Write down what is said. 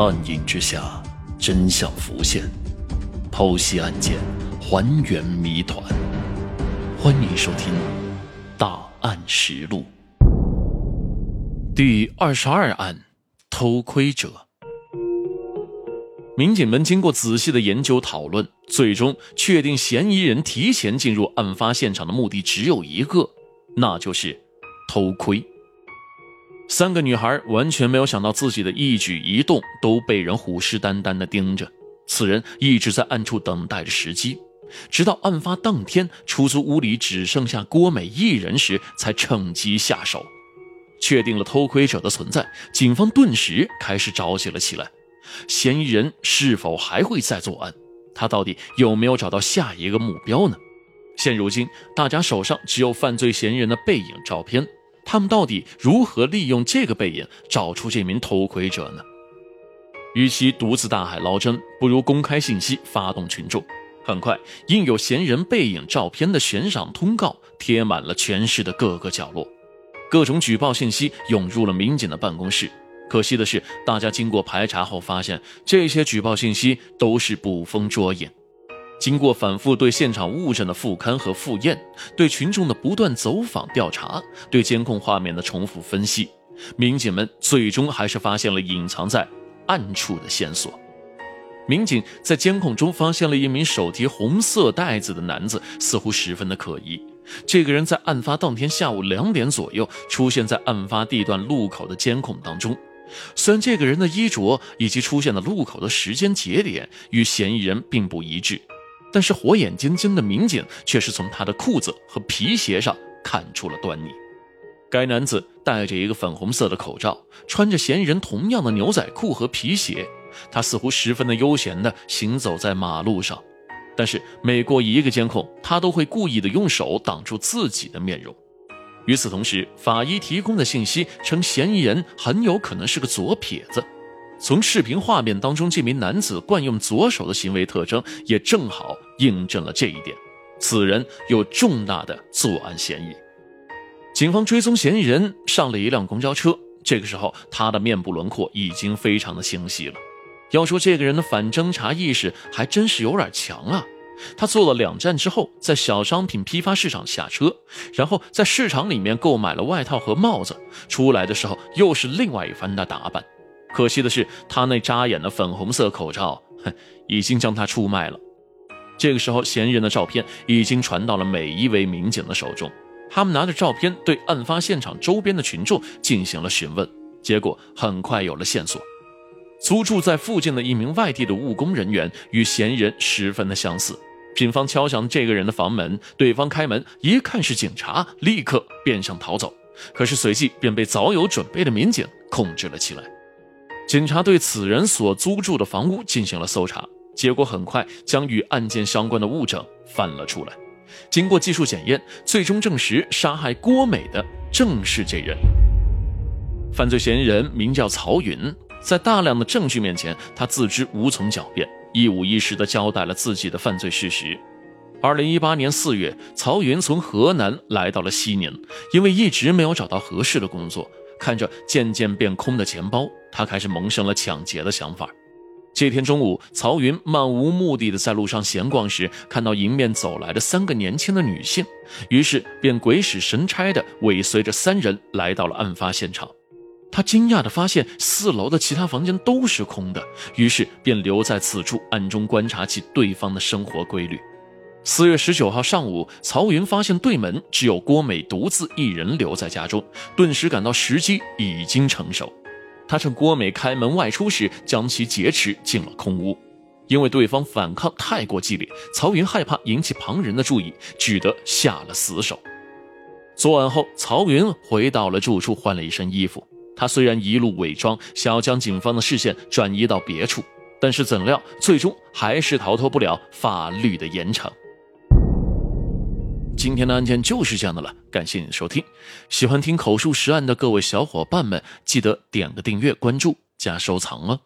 暗影之下，真相浮现，剖析案件，还原谜团。欢迎收听《大案实录》第二十二案：偷窥者。民警们经过仔细的研究讨论，最终确定嫌疑人提前进入案发现场的目的只有一个，那就是偷窥。三个女孩完全没有想到自己的一举一动都被人虎视眈眈地盯着。此人一直在暗处等待着时机，直到案发当天出租屋里只剩下郭美一人时，才趁机下手。确定了偷窥者的存在，警方顿时开始着急了起来。嫌疑人是否还会再作案？他到底有没有找到下一个目标呢？现如今，大家手上只有犯罪嫌疑人的背影照片。他们到底如何利用这个背影找出这名偷窥者呢？与其独自大海捞针，不如公开信息，发动群众。很快，印有嫌疑人背影照片的悬赏通告贴满了全市的各个角落，各种举报信息涌入了民警的办公室。可惜的是，大家经过排查后发现，这些举报信息都是捕风捉影。经过反复对现场物证的复勘和复验，对群众的不断走访调查，对监控画面的重复分析，民警们最终还是发现了隐藏在暗处的线索。民警在监控中发现了一名手提红色袋子的男子，似乎十分的可疑。这个人在案发当天下午两点左右出现在案发地段路口的监控当中，虽然这个人的衣着以及出现的路口的时间节点与嫌疑人并不一致。但是火眼金睛的民警却是从他的裤子和皮鞋上看出了端倪。该男子戴着一个粉红色的口罩，穿着嫌疑人同样的牛仔裤和皮鞋，他似乎十分的悠闲地行走在马路上。但是每过一个监控，他都会故意的用手挡住自己的面容。与此同时，法医提供的信息称，嫌疑人很有可能是个左撇子。从视频画面当中，这名男子惯用左手的行为特征也正好印证了这一点。此人有重大的作案嫌疑。警方追踪嫌疑人上了一辆公交车，这个时候他的面部轮廓已经非常的清晰了。要说这个人的反侦查意识还真是有点强啊！他坐了两站之后，在小商品批发市场下车，然后在市场里面购买了外套和帽子，出来的时候又是另外一番的打扮。可惜的是，他那扎眼的粉红色口罩，哼，已经将他出卖了。这个时候，嫌疑人的照片已经传到了每一位民警的手中。他们拿着照片对案发现场周边的群众进行了询问，结果很快有了线索。租住在附近的一名外地的务工人员与嫌疑人十分的相似。警方敲响这个人的房门，对方开门，一看是警察，立刻便想逃走，可是随即便被早有准备的民警控制了起来。警察对此人所租住的房屋进行了搜查，结果很快将与案件相关的物证翻了出来。经过技术检验，最终证实杀害郭美的正是这人。犯罪嫌疑人名叫曹云，在大量的证据面前，他自知无从狡辩，一五一十地交代了自己的犯罪事实。二零一八年四月，曹云从河南来到了西宁，因为一直没有找到合适的工作。看着渐渐变空的钱包，他开始萌生了抢劫的想法。这天中午，曹云漫无目的的在路上闲逛时，看到迎面走来的三个年轻的女性，于是便鬼使神差的尾随着三人来到了案发现场。他惊讶的发现四楼的其他房间都是空的，于是便留在此处暗中观察起对方的生活规律。四月十九号上午，曹云发现对门只有郭美独自一人留在家中，顿时感到时机已经成熟。他趁郭美开门外出时，将其劫持进了空屋。因为对方反抗太过激烈，曹云害怕引起旁人的注意，只得下了死手。作案后，曹云回到了住处，换了一身衣服。他虽然一路伪装，想要将警方的视线转移到别处，但是怎料最终还是逃脱不了法律的严惩。今天的案件就是这样的了，感谢你的收听。喜欢听口述实案的各位小伙伴们，记得点个订阅、关注加收藏哦。